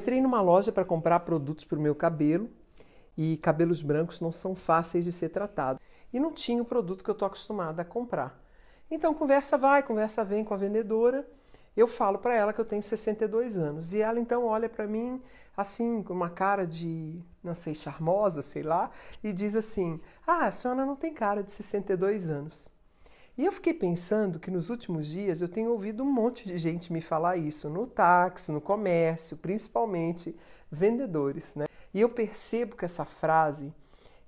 Entrei numa loja para comprar produtos para o meu cabelo e cabelos brancos não são fáceis de ser tratados. E não tinha o produto que eu estou acostumada a comprar. Então, conversa vai, conversa vem com a vendedora. Eu falo para ela que eu tenho 62 anos. E ela então olha para mim assim, com uma cara de, não sei, charmosa, sei lá, e diz assim: Ah, a senhora não tem cara de 62 anos. E eu fiquei pensando que nos últimos dias eu tenho ouvido um monte de gente me falar isso no táxi, no comércio, principalmente vendedores, né? E eu percebo que essa frase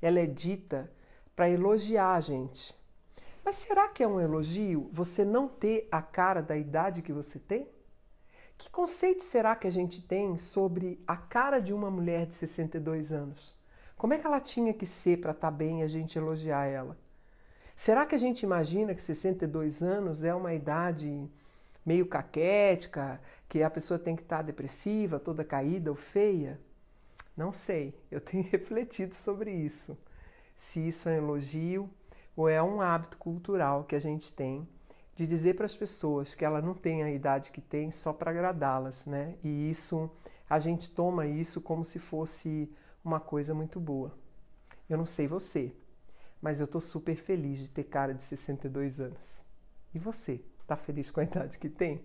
ela é dita para elogiar a gente. Mas será que é um elogio você não ter a cara da idade que você tem? Que conceito será que a gente tem sobre a cara de uma mulher de 62 anos? Como é que ela tinha que ser para estar tá bem e a gente elogiar ela? Será que a gente imagina que 62 anos é uma idade meio caquética, que a pessoa tem que estar depressiva, toda caída ou feia? Não sei, eu tenho refletido sobre isso. Se isso é um elogio ou é um hábito cultural que a gente tem de dizer para as pessoas que ela não tem a idade que tem só para agradá-las, né? E isso a gente toma isso como se fosse uma coisa muito boa. Eu não sei você, mas eu tô super feliz de ter cara de 62 anos. E você, tá feliz com a idade que tem?